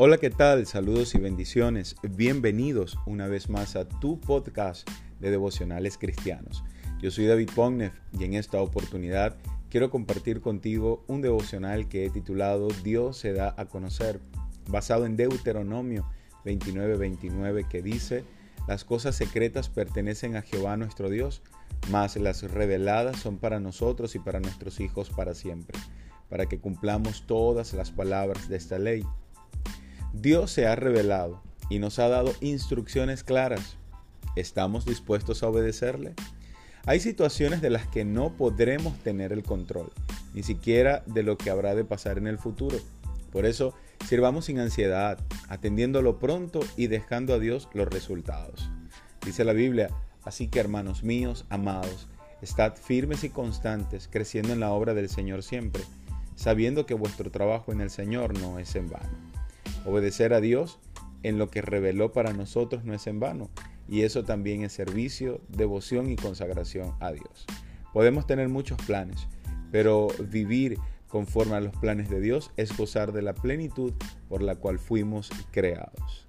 Hola, ¿qué tal? Saludos y bendiciones. Bienvenidos una vez más a tu podcast de devocionales cristianos. Yo soy David Pognev y en esta oportunidad quiero compartir contigo un devocional que he titulado Dios se da a conocer, basado en Deuteronomio 29:29 que dice, las cosas secretas pertenecen a Jehová nuestro Dios, mas las reveladas son para nosotros y para nuestros hijos para siempre, para que cumplamos todas las palabras de esta ley. Dios se ha revelado y nos ha dado instrucciones claras. ¿Estamos dispuestos a obedecerle? Hay situaciones de las que no podremos tener el control, ni siquiera de lo que habrá de pasar en el futuro. Por eso, sirvamos sin ansiedad, atendiéndolo pronto y dejando a Dios los resultados. Dice la Biblia, así que hermanos míos, amados, estad firmes y constantes, creciendo en la obra del Señor siempre, sabiendo que vuestro trabajo en el Señor no es en vano. Obedecer a Dios en lo que reveló para nosotros no es en vano, y eso también es servicio, devoción y consagración a Dios. Podemos tener muchos planes, pero vivir conforme a los planes de Dios es gozar de la plenitud por la cual fuimos creados.